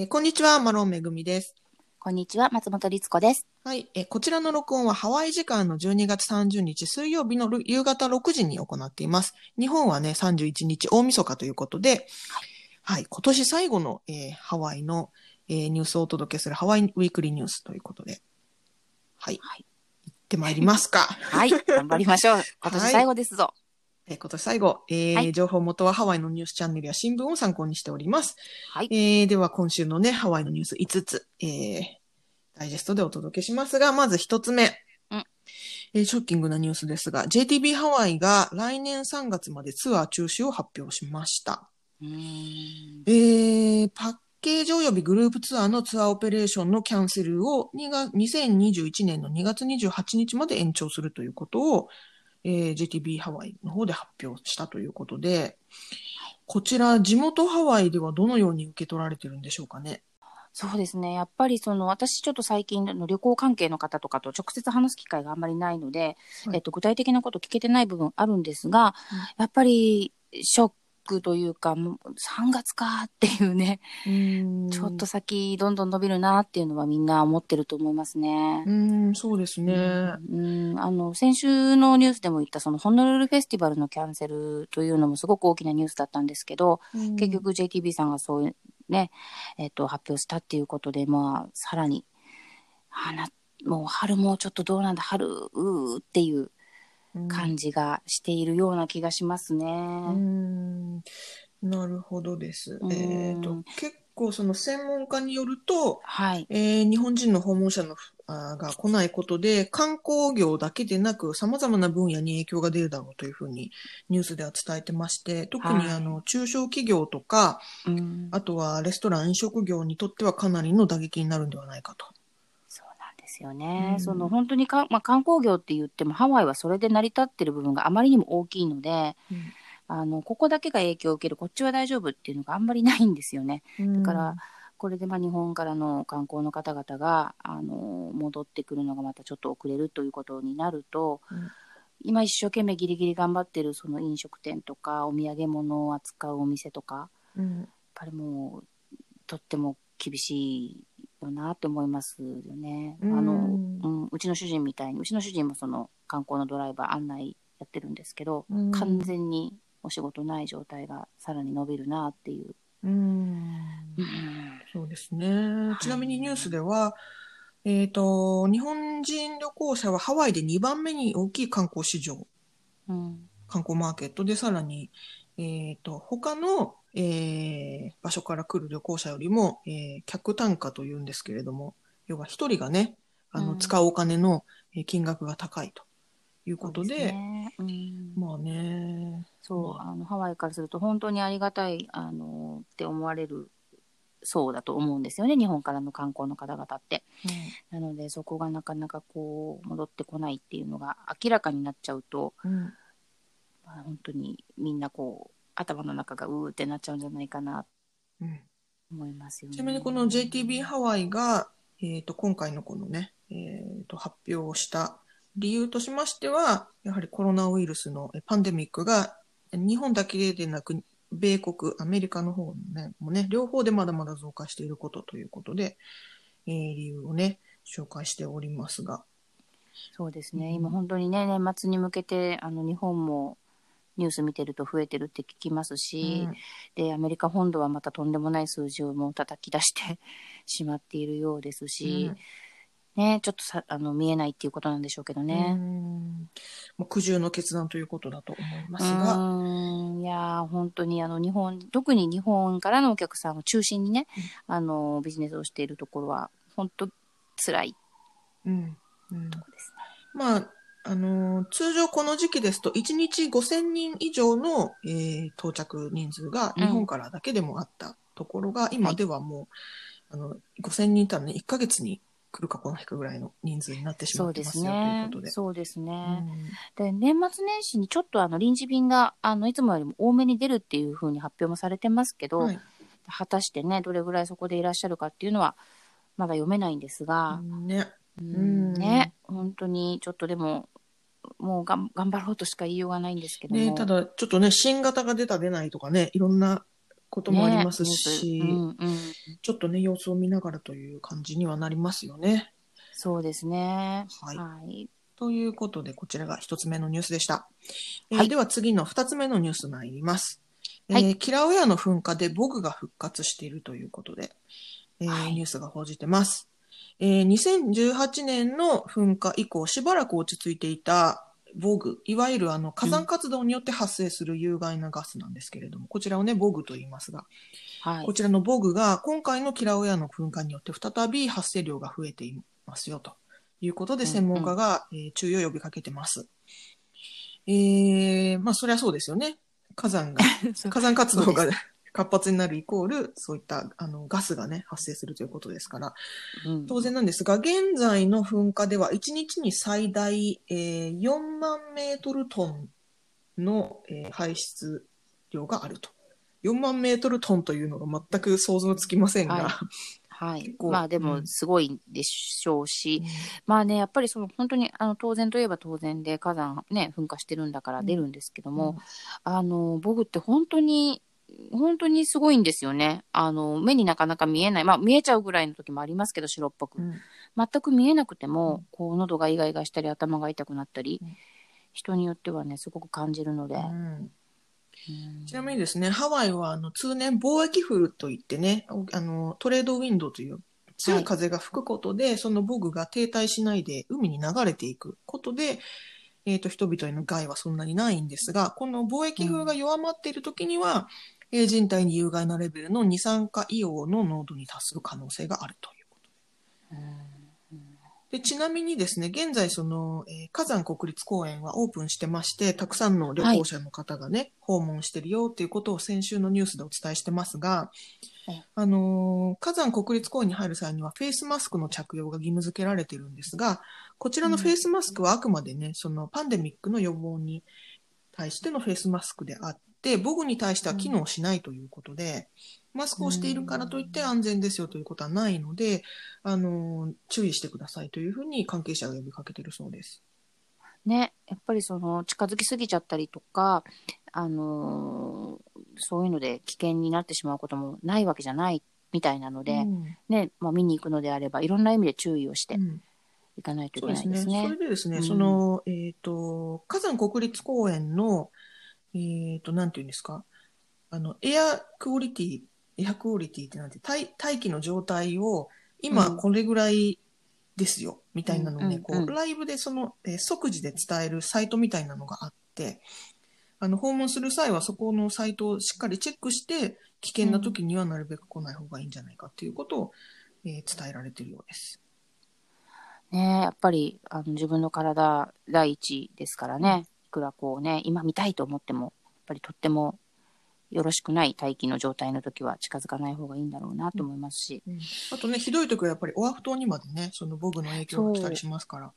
えーこんにちは、マロンめぐみです。こんにちは、松本律子です。はい、えーこちらの録音はハワイ時間の12月30日水曜日のる夕方6時に行っています。日本はね、31日大晦日ということで、はい、今年最後の、えーハワイの、えーニュースをお届けするハワイウィークリーニュースということで、はい、はい行ってまいりますか。はい、頑張りましょう。今年最後ですぞ。えー今年最後、えーはい情報元はハワイのニュースチャンネルや新聞を参考にしております。はい。えーでは今週のね、ハワイのニュース5つ、えーダイジェストでお届けしますが、まず1つ目。うんえーショッキングなニュースですが、JTB ハワイが来年3月までツアー中止を発表しました。うーんえーパッケージ及びグループツアーのツアーオペレーションのキャンセルを2月2021年の2月28日まで延長するということを、えー JTB ハワイの方で発表したということで、こちら地元ハワイではどのように受け取られてるんでしょうかね？そうですね。やっぱりその、私ちょっと最近の旅行関係の方とかと直接話す機会があんまりないので、はいえっと、具体的なこと聞けてない部分あるんですが、うんやっぱりショックというか、もう3月かっていうね、ちょっと先どんどん伸びるなっていうのはみんな思ってると思いますね。うーん、そうですね。うん、あの、先週のニュースでも言った、その、ホノルルフェスティバルのキャンセルというのもすごく大きなニュースだったんですけど、結局 JTB さんがそういうね、えっ、と、発表したっていうことで、まあ、さらに、あな、もう春もちょっとどうなんだ、春、うーっていううん感じがしているような気がしますね。うーんなるほどです。うんえっ、と、結構その専門家によると、はい。えー日本人の訪問者のが来ないことで、観光業だけでなく様々な分野に影響が出るだろうというふうにニュースでは伝えてまして、特にはいあの、中小企業とか、うん、あとはレストラン、飲食業にとってはかなりの打撃になるんではないかと。ですよね。うん。その、本当にか、まあ、観光業って言っても、ハワイはそれで成り立ってる部分があまりにも大きいので、あの、ここだけが影響を受ける、こっちは大丈夫っていうのがあんまりないんですよね。だから、これでまあ日本からの観光の方々が、あの、戻ってくるのがまたちょっと遅れるということになると、うん。今一生懸命ギリギリ頑張ってるその飲食店とか、お土産物を扱うお店とか、やっうんぱりもう、とっても厳しいよなって思いますよね。うん。あの、うん、うちの主人みたいに、うちの主人もその観光のドライバー案内やってるんですけど、うん。完全にお仕事ない状態がさらに伸びるなっていう。うそうですね。ちなみにニュースでは、えっ、と、日本人旅行者はハワイで2番目に大きい観光市場、うん。観光マーケットでさらに、えっ、と、他の、えー場所から来る旅行者よりも、えー客単価というんですけれども、要は一人がね、あの、うん。使うお金のえー金額が高いということで、ね。うん。まあね、そう、あ。の、ハワイからすると本当にありがたい、あの、って思われるそうだと思うんですよね、日本からの観光の方々って。なので、そこがなかなかこう、戻ってこないっていうのが明らかになっちゃうと、うんうん。まあ、本当にみんなこう、頭の中がうーってなっちゃうんじゃないかなとうん思いますよね。ちなみにこの JTB ハワイが、えっ、と、今回のこのね、えっ、と、発表をした理由としましては、やはりコロナウイルスのえパンデミックが日本だけでなく、米国、アメリカの方のね、もね、両方でまだまだ増加していることということで、えー理由をね、紹介しておりますが。そうですね、うん今本当にね、年末に向けて、あの、日本もニュース見てると増えてるって聞きますし、うん。で、アメリカ本土はまたとんでもない数字をもう叩き出して しまっているようですし、ね、ちょっとさ、あの、見えないっていうことなんでしょうけどうね。ん。もう苦渋の決断ということだと思いますうが、ーん。いやー本当にあの日本特に日本からのお客さんを中心にね、あのビジネスをしているところは本当辛いうん。うん。ところですね。まあ、あのー通常この時期ですと、1日5000人以上の、えー到着人数が日本からだけでもあったところが、今ではもう、あの、5000人いたらね、1ヶ月に来るか来ないかぐらいの人数になってしそうでまってますすよ、ね。ということで。そうですね。うん。で年末年始にちょっとあの臨時便があのいつもよりも多めに出るっていうふうに発表もされてますけど、はい。果たしてねどれぐらいそこでいらっしゃるかっていうのはまだ読めないんですが、ね。うんん。ね本当にちょっとでももうがん頑張ろうとしか言いようがないんですけども。ね、ただ、ちょっとね、新型が出た出ないとかね、いろんなこともありますし、ねうんうん、ちょっとね、様子を見ながらという感じにはなりますよね。そうですね。はいはい。ということで、こちらが一つ目のニュースでした。えーはいでは次の二つ目のニュース参ります。えーはいキラウェアの噴火でボグが復活しているということで、えーはいニュースが報じてます。えー2018年の噴火以降、しばらく落ち着いていたボグ、いわゆるあの火山活動によって発生する有害なガスなんですけれども、こちらをね、ボグと言いますが、はいこ。ちらのボグが今回のキラウェアの噴火によって再び発生量が増えていますよということでうんうん専門家が、えー注意を呼びかけてます。えー、まあそりゃそうですよね。火山が、火山活動が活発になるイコール、そういったあのガスがね、発生するということですから、うん。当然なんですが、現在の噴火では1日に最大、えー4万メートルトンの、えー排出量があると。4万メートルトンというのが全く想像つきませんが、はい。はい。まあでうん。もすごいでしょうし、まあね、やっぱりその本当にあの当然といえば当然で火山ね、噴火してるんだから出るんですけども、あの、ボグって本当に、本当にすごいんですよね。あの、目になかなか見えない。まあ見えちゃうぐらいの時もありますけど、白っぽくう。ん全く見えなくてうもん、こう喉がイガイガしたり頭が痛くなったりうん、人によってはね、すごく感じるので。うんうんちなみにですね、ハワイはあの通年貿易風といってね、あのトレードウィンドという強い風が吹くことで、そのボグが停滞しないで海に流れていくことで、えっ、と、人々への害はそんなにないんですが、この貿易風が弱まっている時には、えー人体に有害なレベルの二酸化硫黄の濃度に達する可能性があるということ。で、ちなみにですね、現在その、えー火山国立公園はオープンしてまして、たくさんの旅行者の方がね、訪問してるよっていうことを先週のニュースでお伝えしてますがええ、あのー火山国立公園に入る際にはフェイスマスクの着用が義務付けられてるんですが、こちらのフェイスマスクはあくまでね、そのパンデミックの予防に対してのフェイスマスクであって、ボグに対しては機能しないということで、マスクをしているからといって安全ですよということはないので、あのー注意してくださいというふうに関係者が呼びかけているそうです。ね、やっぱりその近づきすぎちゃったりとか、あのーそういうので危険になってしまうこともないわけじゃないみたいなので、うんね、まあ、見に行くのであればいろんな意味で注意をしてうんいかないといそうですね。けないですね。それでですね、うんその、えっ、と、火山国立公園の、えっ、と、なんていうんですか、あの、エアクオリティ、エアクオリティってなんて、大大気の状態を、今うん。これぐらいですよ、みたいなのをね、こう、ライブでその、えー即時で伝えるサイトみたいなのがあって、あの、訪問する際はそこのサイトをしっかりチェックして、危険な時にはなるべく来ない方がいいんじゃないかっていうことを、えー伝えられているようです。ねやっぱりあの自分の体第一ですからね、いくらこうね、今見たいと思っても、やっぱりとってもよろしくない大気の状態の時は近づかない方がいいんだろうなと思いますし、あとね、ひどい時はやっぱりオアフ島にまでね、そのボグの影響が来たりしますから。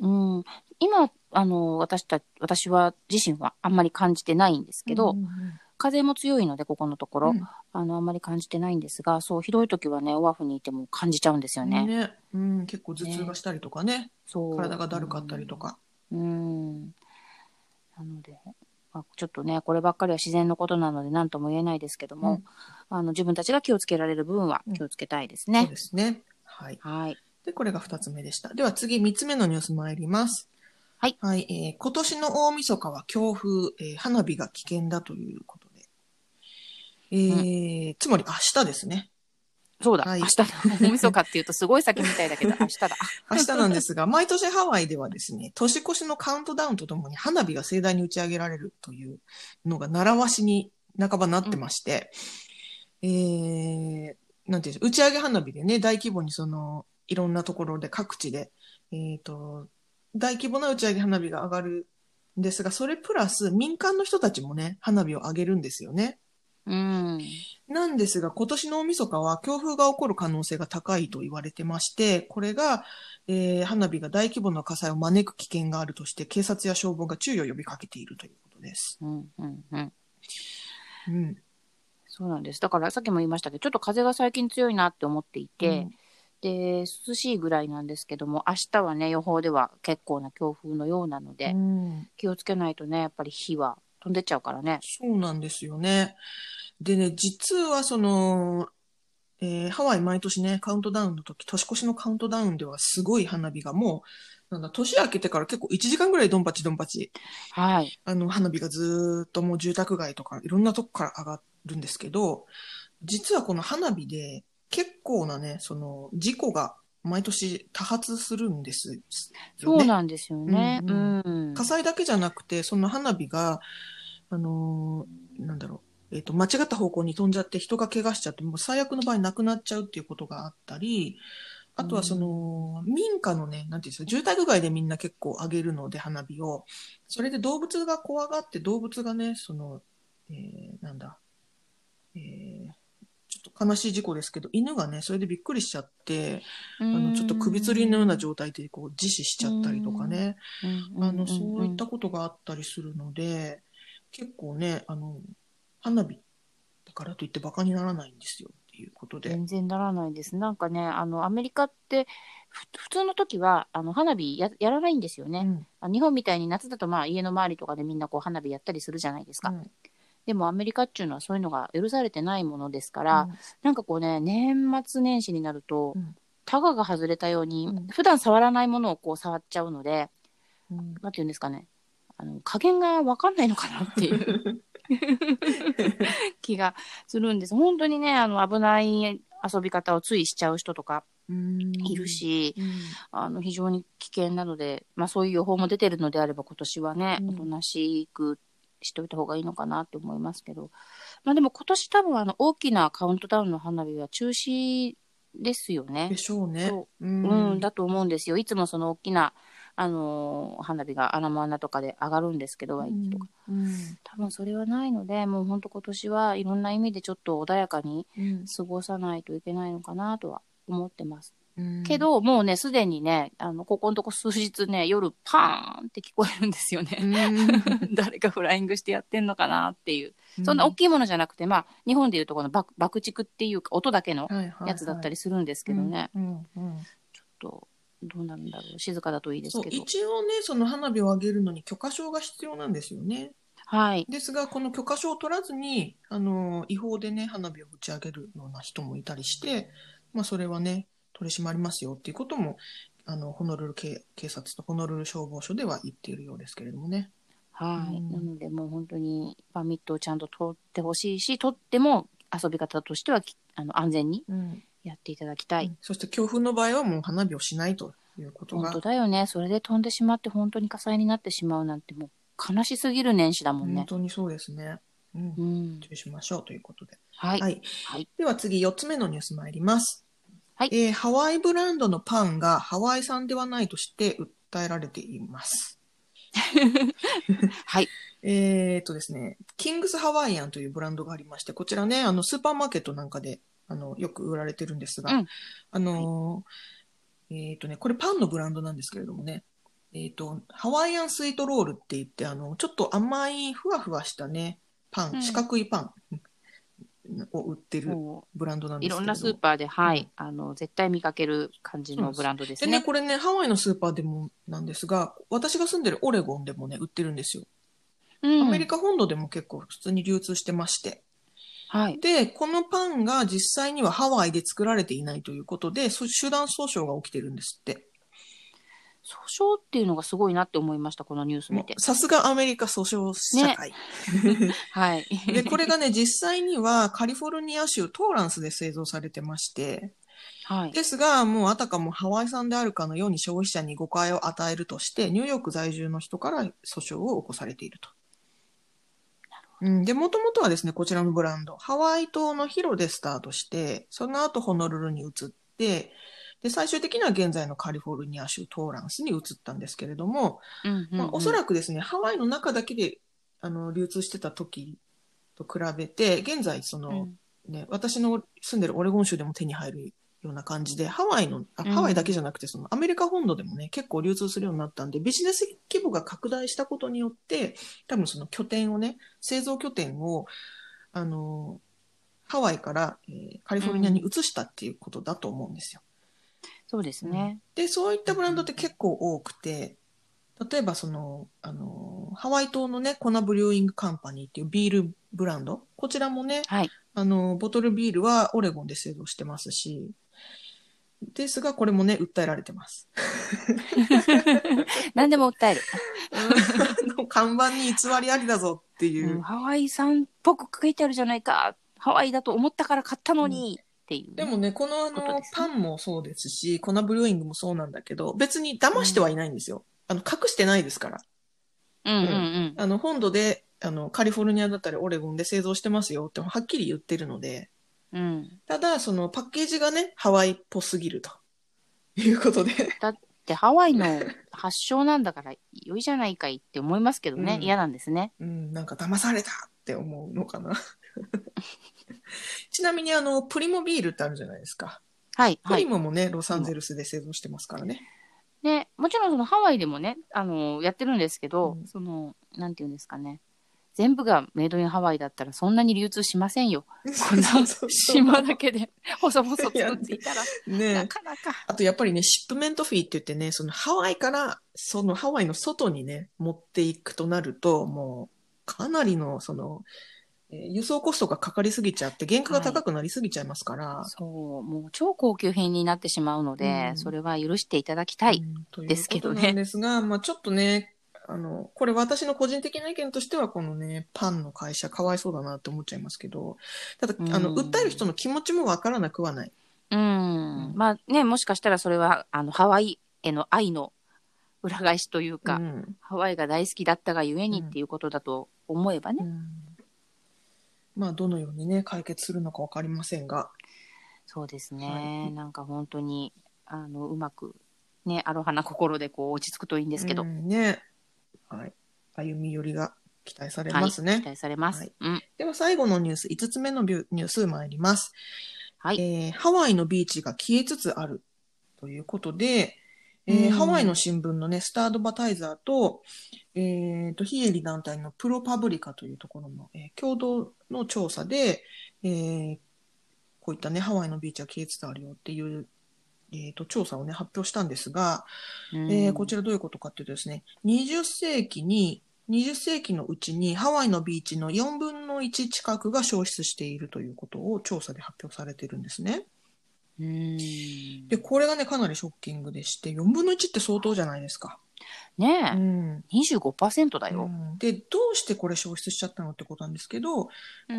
うん、今あの私た私は自身はあんまり感じてないんですけど、うんうん風も強いのでここのところ、うん。あのあんまり感じてないんですがそうひどい時はねオアフにいても感じちゃうんですよね。ね。うん、結構頭痛がしたりとかね、そう。体がだるかったりとか。うん。なので、まあ、ちょっとね、こればっかりは自然のことなので何とも言えないですけども、うんあの自分たちが気をつけられる部分はうん気をつけたいですそうね。ですね。はい。はい。で、これが二つ目でした。では次、三つ目のニュース参ります。はい。はい、えー今年の大晦日は強風、えー花火が危険だということで。えーつまり明日ですね。そうだ、はい明日だ。大晦日っていうとすごい先みたいだけど、明日だ。明日なんですが、毎年ハワイではですね、年越しのカウントダウンとともに花火が盛大に打ち上げられるというのが習わしに半ばなってまして、えー、なんていう打ち上げ花火でね、大規模にその、いろんなところで各地で、えっ、と、大規模な打ち上げ花火が上がるんですが、それプラス民間の人たちもね、花火を上げるんですよね。うん。なんですが、今年の大晦日は強風が起こる可能性が高いと言われてまして、これが、えー花火が大規模な火災を招く危険があるとして、警察や消防が注意を呼びかけているということです。うん、うん、うん。うん。そうなんです。だからさっきも言いましたけど、ちょっと風が最近強いなって思っていて、で、涼しいぐらいなんですけども、明日はね、予報では結構な強風のようなので、うん、気をつけないとね、やっぱり火は飛んでっちゃうからね。そうなんですよね。でね、実はその、えーハワイ毎年ね、カウントダウンの時、年越しのカウントダウンではすごい花火がもう、なんだ、年明けてから結構1時間ぐらいドンパチドンパチ、はい。あの、花火がずーっともう住宅街とかいろんなとこから上がるんですけど、実はこの花火で結構なね、その事故が毎年多発するんですよね。そうなんですよね。ううんん。火災だけじゃなくて、その花火が、あのーなんだろう、えっ、と、間違った方向に飛んじゃって人が怪我しちゃって、もう最悪の場合亡くなっちゃうっていうことがあったり、あとはその、民家のね、なんていうんですか、住宅街でみんな結構上げるので、花火を。それで動物が怖がって、動物がね、その、えーなんだ、えーちょっと悲しい事故ですけど、犬がね、それでびっくりしちゃって、ああの、ちょっと首吊りのような状態でこう自死しちゃったりとかね、あの、そういったことがあったりするので、結構ね、あの、花火だからといってバカにならないんですよっていうことで。全然ならないです。なんかね、あの、アメリカって、ふ普通の時は、あの、花火ややらないんですよね。うんあ日本みたいに夏だと、まあ、家の周りとかでみんなこう、花火やったりするじゃないですか。うんでも、アメリカっていうのはそういうのが許されてないものですから、なんかこうね、年末年始になると、うん。タガが外れたように、うん普段触らないものをこう触っちゃうので、うん。なんていうんですかね、あの加減が分かんないのかなっていう 気がするんです。本当にね、あの危ない遊び方をついしちゃう人とかうん。いるし、うん。あの非常に危険なので、まあ、そういう予報も出てるのであれば今年はね、うん。おとなしくしておいた方がいいのかなって思いますけど、まあ、でも今年多分あの大きなカウントダウンの花火は中止ですよねで。しょうね。そううんうん、だと思うんですよ。いつもその大きな、あのー花火が穴も穴とかで上がるんですけど、ワイとか。うん多分それはないので、もう本当今年はいろんな意味でちょっと穏やかにうん過ごさないといけないのかなとは思ってます。うんけど、もうね、すでにね、あの、ここのとこ数日ね、夜パーンって聞こえるんですようね。ん 誰かフライングしてやってんのかなっていう。そんな大きいものじゃなくて、まあ、日本でいうとこの爆爆竹っていうか、音だけのやつだったりするんですけどね。ちょっと、どうなるんだろう。静かだといいですけど。一応ね、その花火を上げるのに許可証が必要なんですよね。はい。ですが、この許可証を取らずに、あの、違法でね、花火を打ち上げるような人もいたりして、まあ、それはね、取り締まりますよっていうことも、あの、ホノルル警警察とホノルル消防署では言っているようですけれどもね。はい。うんなので、もう本当にパーミットをちゃんと取ってほしいし、取っても遊び方としてはきあの安全にやっていただきたい。そして強風の場合はもう花火をしないということが本当、だよね。それで飛んでしまって本当に火災になってしまうなんてもう悲しすぎる年始だもん本ね。当にそうですね。うんうん。注意しましょうということで。はい。はい。はい。では次、4つ目のニュース参ります。はい。えーハワイブランドのパンがハワイ産ではないとして訴えられています。はい。えーっとですね、キングスハワイアンというブランドがありまして、こちらね、あの、スーパーマーケットなんかで、あの、よく売られてるんですが、うん。あのーえーっとね、これパンのブランドなんですけれどもね、えーっと、ハワイアンスイートロールって言って、あの、ちょっと甘い、ふわふわしたね、パン、うん。四角いパンを売ってるもブランドなんですけれども。ろんなスーパーで、はい。あの、絶対見かける感じのブランドですでね、ね。これね、ハワイのスーパーでもなんですが、私が住んでるオレゴンでもね、売ってるんですよ。うんアメリカ本土でも結構普通に流通してまして。はい。で、このパンが実際にはハワイで作られていないということで、そ集団訴訟が起きてるんですって。訴訟っていうのがすごいなって思いました、このニュース見て。さすがアメリカ訴訟社会。はい。で、これがね、実際にはカリフォルニア州トーランスで製造されてまして、はい。ですが、もうあたかもハワイ産であるかのように消費者に誤解を与えるとして、ニューヨーク在住の人から訴訟を起こされていると。うん、で、もともとはですね、こちらのブランド、ハワイ島のヒロでスタートして、その後ホノルルに移って、で、最終的には現在のカリフォルニア州トーランスに移ったんですけれども、うんうんうん。まあ、おそらくですね、ハワイの中だけで、あの、流通してた時と比べて、現在、その、ね、私の住んでるオレゴン州でも手に入るような感じで、ハワイの、あうん。ハワイだけじゃなくて、そのアメリカ本土でもね、結構流通するようになったんで、ビジネス規模が拡大したことによって、多分その拠点をね、製造拠点を、あの、ハワイから、えーカリフォルニアに移したっていうことだと思うんですよ。そうですね。で、そういったブランドって結構多くて、例えばその、あの、ハワイ島のね、コナブリューイングカンパニーっていうビールブランド、こちらもね、はい。あの、ボトルビールはオレゴンで製造してますし、ですが、これもね、訴えられてます。何でも訴える。看板に偽りありだぞっていう。うんハワイ産っぽく書いてあるじゃないか。ハワイだと思ったから買ったのに、っていうね、でもね、このあの、パンもそうですし、コナブリューイングもそうなんだけど、別に騙してはいないんですよ。あの、隠してないですから。うんうんうん。あの、本土で、あの、カリフォルニアだったりオレゴンで製造してますよってはっきり言ってるので、うん。ただ、そのパッケージがね、ハワイっぽすぎると。いうことで。で、ハワイの発祥なんだから良いじゃないかいって思いますけどね。うん嫌なんですね。うん、なんか騙されたって思うのかな。ちなみにあの、プリモビールってあるじゃないですか。はい。はい。プリモもね、ロサンゼルスで製造してますからね。で、もちろんそのハワイでもね、あの、やってるんですけど、うんその、なんていうんですかね。全部がメイドインハワイだったらそんなに流通しませんよ。こんな島だけで細々作っていたら、ねなかなか。あとやっぱりね、シップメントフィーって言ってね、そのハワイから、そのハワイの外にね、持っていくとなると、もう、かなりの、その、えー輸送コストがかかりすぎちゃって、原価が高くなりすぎちゃいますから。そう、もう超高級品になってしまうので、うんそれは許していただきたい。ですけどねことなんですが、まあちょっとね、あの、これ私の個人的な意見としては、このね、パンの会社かわいそうだなって思っちゃいますけど、ただ、あの、うん訴える人の気持ちもわからなくはない。うん。うんまあね、もしかしたらそれは、あの、ハワイへの愛の裏返しというか、うんハワイが大好きだったがゆえにっていうことだと思えばね。うんまあ、どのようにね、解決するのかわかりませんが、そうですね。はいなんか本当に、あの、うまく、ね、アロハな心でこう落ち着くといいんですけど。うんね、はい。歩み寄りが期待されはい、ますね。期待されます。はいうん。では最後のニュース、5つ目のビュニュース参ります。はい。えーハワイのビーチが消えつつあるということで、えーうんハワイの新聞のね、スタードバタイザーと、えーと、非営利団体のプロパブリカというところの、えー共同の調査で、えーこういったね、ハワイのビーチは消えつつあるよっていう、えーと、調査をね、発表したんですが、えーこちら。らどういうことかっていうとですね、20世紀に、20世紀のうちにハワイのビーチの4分の1近くが消失しているということを調査で発表されているんですね。うん。で、これがね、かなりショッキングでして、4分の1って相当じゃないですか。ねえ、うん。25%だよ。うんで、どうしてこれ消失しちゃったのってことなんですけど、こ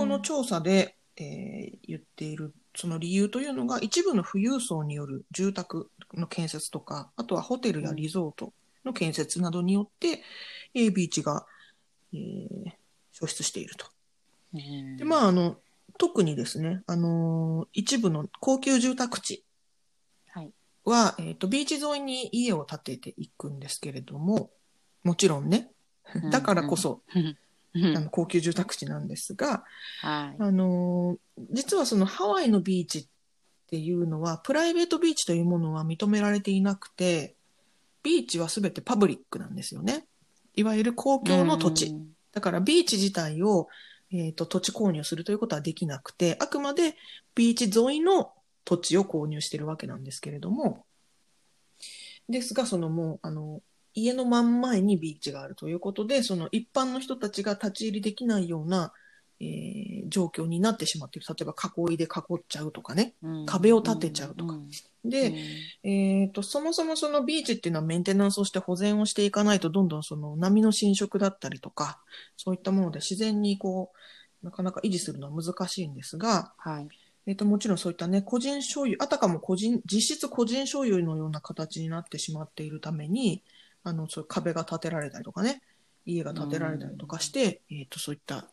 のうん調査で、えー言っているその理由というのが、一部の富裕層による住宅の建設とか、あとはホテルやリゾートの建設などによって、えービーチが、えー消失していると。うんで、まあ、あの、特にですね、あのー一部の高級住宅地はい。は、えっ、と、ビーチ沿いに家を建てていくんですけれども、もちろんね、だからこそ、うんあの高級住宅地なんですが、はい。あのー実はそのハワイのビーチっていうのは、プライベートビーチというものは認められていなくて、ビーチはすべてパブリックなんですよね。いわゆる公共の土地。うんだからビーチ自体を、えーと土地購入するということはできなくて、あくまでビーチ沿いの土地を購入しているわけなんですけれども、ですが、そのもう、あの、家の真ん前にビーチがあるということで、その一般の人たちが立ち入りできないような、えー状況になってしまっている。例えば囲いで囲っちゃうとかね。うん壁を立てちゃうとかんで、うんえっ、と、そもそもそのビーチっていうのはメンテナンスをして保全をしていかないと、どんどんその波の侵食だったりとか、そういったもので自然にこう、なかなか維持するのは難しいんですが、はい。えっ、と、もちろんそういったね、個人所有、あたかも個人、実質個人所有のような形になってしまっているために、あの、そう壁が建てられたりとかね、家が建てられたりとかして、えっ、と、そういった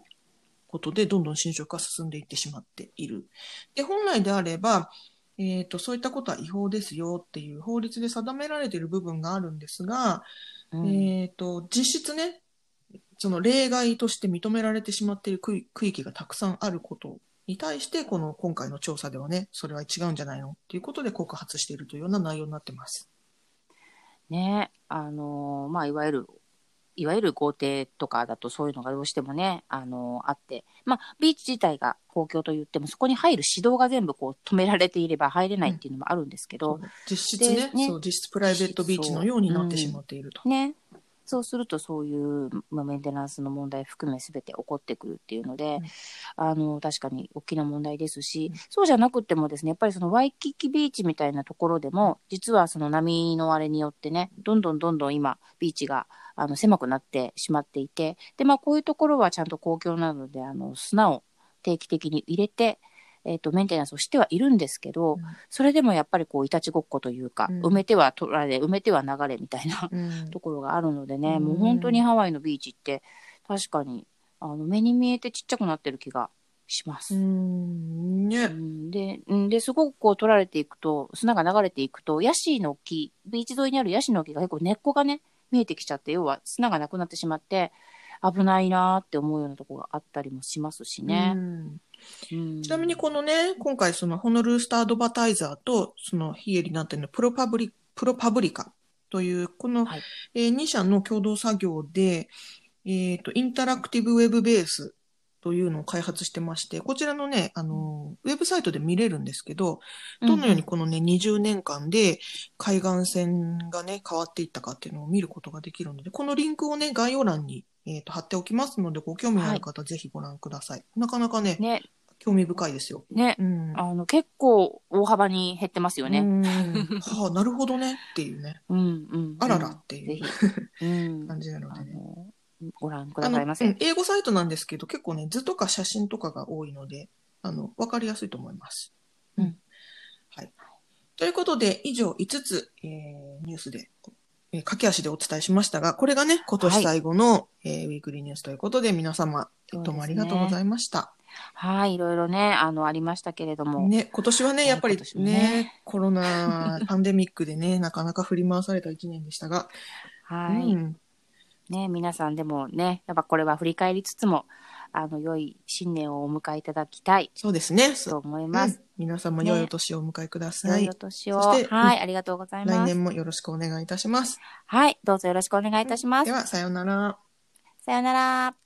ことでどんどん侵食が進んでいってしまっている。で、本来であれば、えっ、と、そういったことは違法ですよっていう法律で定められている部分があるんですが、うんえっ、と、実質ね、その例外として認められてしまっている区域がたくさんあることに対して、この今回の調査ではね、それは違うんじゃないのっていうことで告発しているというような内容になってます。ね、あのーまあ、いわゆる、いわゆる豪邸とかだとそういうのがどうしてもね、あのーあって、まあ、ビーチ自体が公共と言っても、そこに入る指導が全部こう止められていれば入れないっていうのもあるんですけど、実質ねでね。そう、実質プライベートビーチのようになってしまっていると。ね、そうするとそういう、まあ、メンテナンスの問題含め全て起こってくるっていうので、うん、あの確かに大きな問題ですし、うん、そうじゃなくてもですねやっぱりそのワイキキビーチみたいなところでも実はその波のあれによってねどんどんどんどん今ビーチがあの狭くなってしまっていてで、まあ、こういうところはちゃんと公共なのであの砂を定期的に入れてえっ、ー、と、メンテナンスをしてはいるんですけど、うん、それでもやっぱりこう、いたちごっこというか、うん、埋めては取られ、埋めては流れみたいな、うん、ところがあるのでね、もう本当にハワイのビーチって、確かに、あの、目に見えてちっちゃくなってる気がします。ね、で、で、すごくこう取られていくと、砂が流れていくと、ヤシの木、ビーチ沿いにあるヤシの木が結構根っこがね、見えてきちゃって、要は砂がなくなってしまって、危ないなーって思うようなとこがあったりもしますしね。うんちなみにこのね、今回そのホノルルスターアドバタイザーと、その非営利団体のプロパブリ、プロパブリカという、この、はい、えー、2社の共同作業で、えっ、ー、と、インタラクティブウェブベースというのを開発してまして、こちらのね、あの、ウェブサイトで見れるんですけど、どのようにこのね、うん、20年間で海岸線がね、変わっていったかっていうのを見ることができるので、このリンクをね、概要欄にえっ、ー、と、貼っておきますので、ご興味のある方、ぜひご覧ください。なかなかね、ね興味深いですよ。ね、うん、あの、結構大幅に減ってますよね。はあ、なるほどねっていうね。うん、うん。あららっていう、うん、感じなのでね。ご覧くださいませ。英語サイトなんですけど、結構ね、図とか写真とかが多いので、あの、わかりやすいと思います。うん。はい。ということで、以上5つ、えー、ニュースでえー、駆け足でお伝えしましたが、これがね、今年最後の、はい、えー、ウィークリーニュースということで、皆様、どうもありがとうございました。はい、いろいろね、あの、ありましたけれども。ね、今年はね、やっぱりね、ねコロナ、パンデミックでね、なかなか振り回された一年でしたが。はい。うん、ね、皆さんでもね、やっぱこれは振り返りつつも、あの、良い新年をお迎えいただきたい。そうですね。と思います。うん、皆さんも良いお年をお迎えください。良いお年を。はい、ありがとうございます。来年もよろしくお願いいたします。はい、どうぞよろしくお願いいたします。では、さようなら。さようなら。